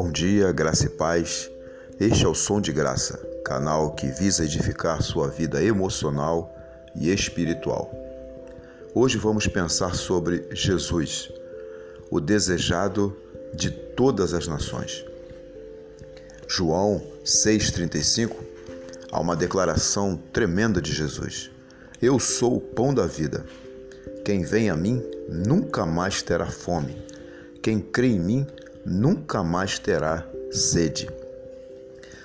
Bom dia, graça e paz. Este é o Som de Graça, canal que visa edificar sua vida emocional e espiritual. Hoje vamos pensar sobre Jesus, o desejado de todas as nações. João 6,35 há uma declaração tremenda de Jesus: Eu sou o pão da vida. Quem vem a mim nunca mais terá fome. Quem crê em mim nunca mais terá sede.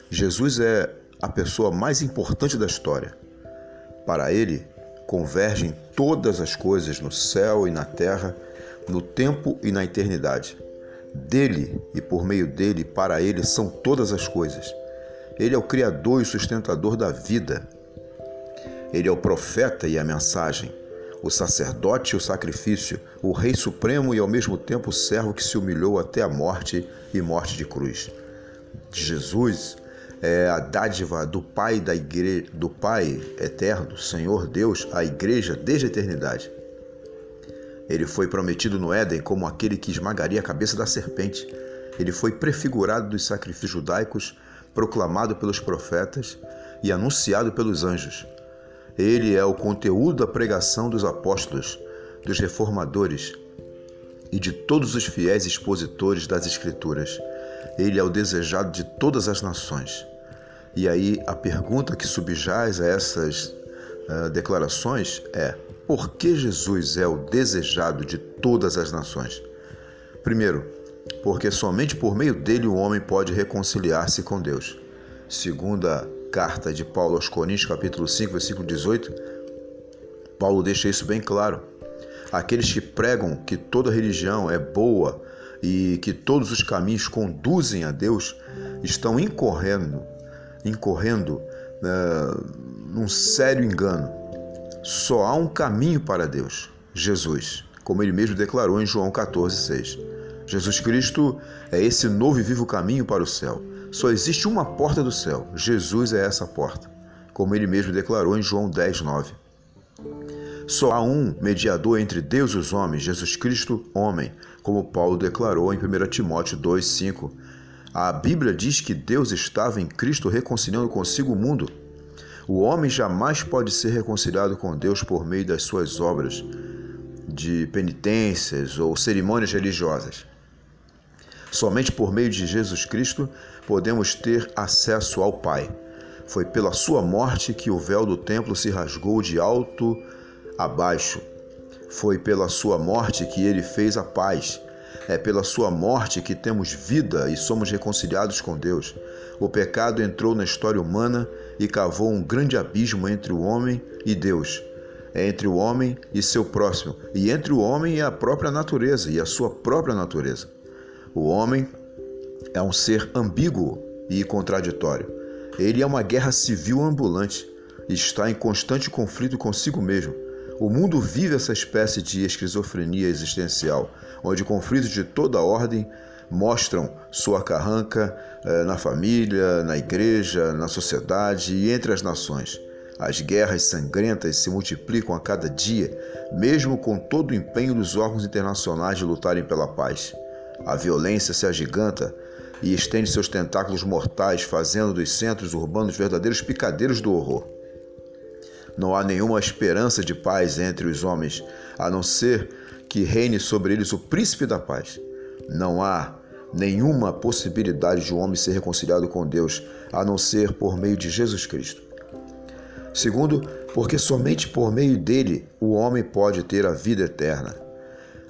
Jesus é a pessoa mais importante da história. Para ele, convergem todas as coisas no céu e na terra, no tempo e na eternidade. Dele e por meio dele, para ele, são todas as coisas. Ele é o Criador e sustentador da vida. Ele é o profeta e a mensagem o sacerdote e o sacrifício, o Rei Supremo e ao mesmo tempo o servo que se humilhou até a morte e morte de cruz. Jesus é a dádiva do Pai da igreja, do Pai eterno, Senhor Deus, à igreja desde a eternidade. Ele foi prometido no Éden como aquele que esmagaria a cabeça da serpente. Ele foi prefigurado dos sacrifícios judaicos, proclamado pelos profetas e anunciado pelos anjos. Ele é o conteúdo da pregação dos apóstolos, dos reformadores e de todos os fiéis expositores das Escrituras. Ele é o desejado de todas as nações. E aí a pergunta que subjaz a essas uh, declarações é: por que Jesus é o desejado de todas as nações? Primeiro, porque somente por meio dele o homem pode reconciliar-se com Deus. Segunda carta de Paulo aos Coríntios, capítulo 5, versículo 18, Paulo deixa isso bem claro. Aqueles que pregam que toda religião é boa e que todos os caminhos conduzem a Deus estão incorrendo, incorrendo uh, num sério engano. Só há um caminho para Deus, Jesus, como ele mesmo declarou em João 14,6. Jesus Cristo é esse novo e vivo caminho para o céu. Só existe uma porta do céu. Jesus é essa porta, como ele mesmo declarou em João 10, 9. Só há um mediador entre Deus e os homens, Jesus Cristo, homem, como Paulo declarou em 1 Timóteo 2, 5. A Bíblia diz que Deus estava em Cristo reconciliando consigo o mundo. O homem jamais pode ser reconciliado com Deus por meio das suas obras de penitências ou cerimônias religiosas. Somente por meio de Jesus Cristo podemos ter acesso ao Pai. Foi pela sua morte que o véu do templo se rasgou de alto a baixo. Foi pela sua morte que ele fez a paz. É pela sua morte que temos vida e somos reconciliados com Deus. O pecado entrou na história humana e cavou um grande abismo entre o homem e Deus, entre o homem e seu próximo, e entre o homem e a própria natureza e a sua própria natureza. O homem é um ser ambíguo e contraditório. Ele é uma guerra civil ambulante e está em constante conflito consigo mesmo. O mundo vive essa espécie de esquizofrenia existencial, onde conflitos de toda ordem mostram sua carranca eh, na família, na igreja, na sociedade e entre as nações. As guerras sangrentas se multiplicam a cada dia, mesmo com todo o empenho dos órgãos internacionais de lutarem pela paz. A violência se agiganta e estende seus tentáculos mortais, fazendo dos centros urbanos verdadeiros picadeiros do horror. Não há nenhuma esperança de paz entre os homens, a não ser que reine sobre eles o príncipe da paz. Não há nenhuma possibilidade de um homem ser reconciliado com Deus, a não ser por meio de Jesus Cristo. Segundo, porque somente por meio dele o homem pode ter a vida eterna.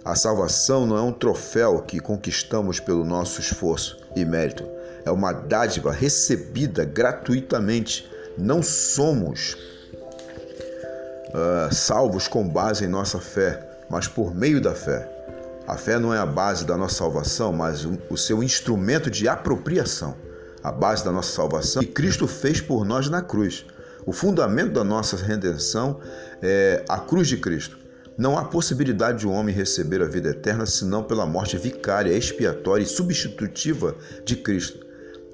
A salvação não é um troféu que conquistamos pelo nosso esforço e mérito. É uma dádiva recebida gratuitamente. Não somos uh, salvos com base em nossa fé, mas por meio da fé. A fé não é a base da nossa salvação, mas o seu instrumento de apropriação. A base da nossa salvação que Cristo fez por nós na cruz. O fundamento da nossa redenção é a cruz de Cristo. Não há possibilidade de um homem receber a vida eterna senão pela morte vicária, expiatória e substitutiva de Cristo.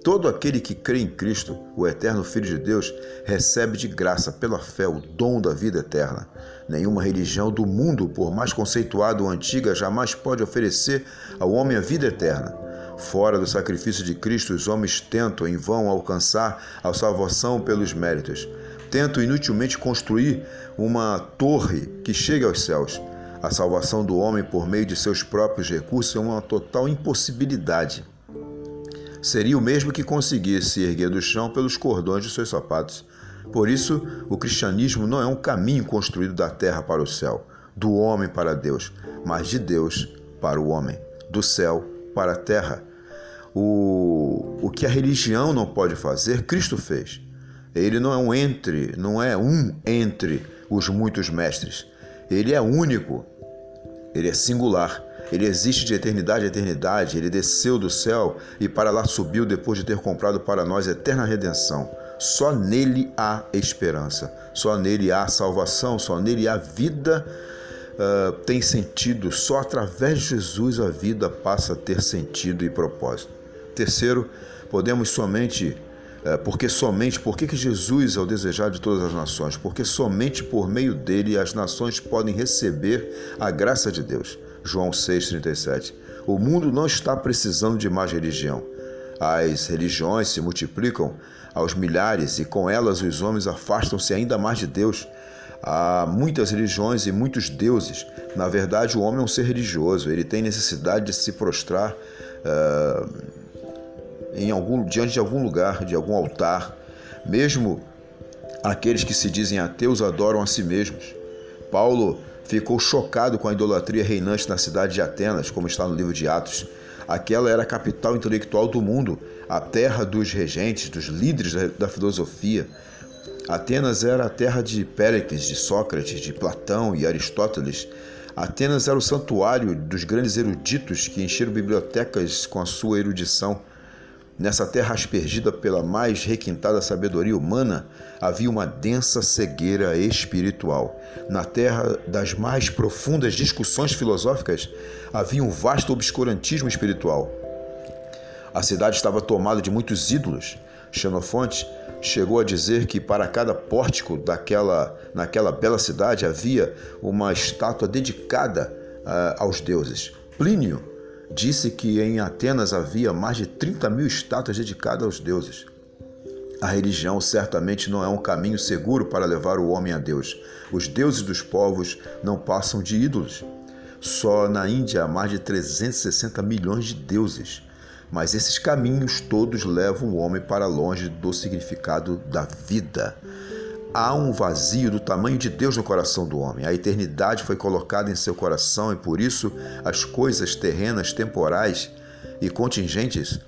Todo aquele que crê em Cristo, o eterno Filho de Deus, recebe de graça, pela fé, o dom da vida eterna. Nenhuma religião do mundo, por mais conceituada ou antiga, jamais pode oferecer ao homem a vida eterna. Fora do sacrifício de Cristo, os homens tentam em vão alcançar a salvação pelos méritos. Tentam inutilmente construir uma torre que chegue aos céus. A salvação do homem por meio de seus próprios recursos é uma total impossibilidade. Seria o mesmo que conseguir se erguer do chão pelos cordões de seus sapatos. Por isso, o cristianismo não é um caminho construído da terra para o céu, do homem para Deus, mas de Deus para o homem, do céu para a terra. O, o que a religião não pode fazer, Cristo fez. Ele não é um entre, não é um entre os muitos mestres. Ele é único, ele é singular, ele existe de eternidade a eternidade, ele desceu do céu e para lá subiu depois de ter comprado para nós eterna redenção. Só nele há esperança, só nele há salvação, só nele há vida. Uh, tem sentido, só através de Jesus a vida passa a ter sentido e propósito. Terceiro, podemos somente porque somente, por que Jesus é o desejado de todas as nações? Porque somente por meio dele as nações podem receber a graça de Deus. João 6,37. O mundo não está precisando de mais religião. As religiões se multiplicam aos milhares e com elas os homens afastam-se ainda mais de Deus. Há muitas religiões e muitos deuses. Na verdade, o homem é um ser religioso, ele tem necessidade de se prostrar. Uh, em algum, diante de algum lugar, de algum altar. Mesmo aqueles que se dizem ateus adoram a si mesmos. Paulo ficou chocado com a idolatria reinante na cidade de Atenas, como está no livro de Atos. Aquela era a capital intelectual do mundo, a terra dos regentes, dos líderes da filosofia. Atenas era a terra de Péricles, de Sócrates, de Platão e Aristóteles. Atenas era o santuário dos grandes eruditos que encheram bibliotecas com a sua erudição. Nessa terra aspergida pela mais requintada sabedoria humana, havia uma densa cegueira espiritual. Na terra das mais profundas discussões filosóficas, havia um vasto obscurantismo espiritual. A cidade estava tomada de muitos ídolos. Xenofonte chegou a dizer que para cada pórtico daquela, naquela bela cidade havia uma estátua dedicada uh, aos deuses. Plínio disse que em Atenas havia mais de 30 mil estátuas dedicadas aos deuses. A religião certamente não é um caminho seguro para levar o homem a Deus. Os deuses dos povos não passam de ídolos. Só na Índia há mais de 360 milhões de deuses. Mas esses caminhos todos levam o homem para longe do significado da vida há um vazio do tamanho de Deus no coração do homem. A eternidade foi colocada em seu coração e por isso as coisas terrenas, temporais e contingentes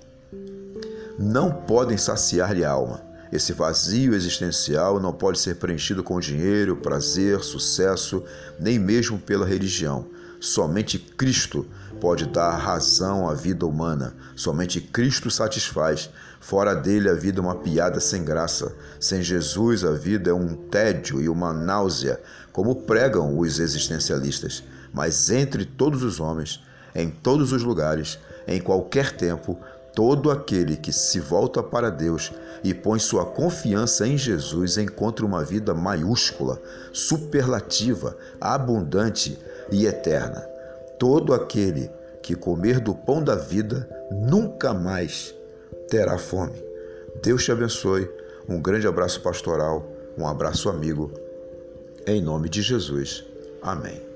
não podem saciar-lhe a alma. Esse vazio existencial não pode ser preenchido com dinheiro, prazer, sucesso, nem mesmo pela religião. Somente Cristo pode dar razão à vida humana. Somente Cristo satisfaz. Fora dele a vida é uma piada sem graça. Sem Jesus a vida é um tédio e uma náusea, como pregam os existencialistas. Mas entre todos os homens, em todos os lugares, em qualquer tempo, todo aquele que se volta para Deus e põe sua confiança em Jesus encontra uma vida maiúscula, superlativa, abundante e eterna. Todo aquele que comer do pão da vida nunca mais terá fome. Deus te abençoe. Um grande abraço pastoral, um abraço amigo. Em nome de Jesus. Amém.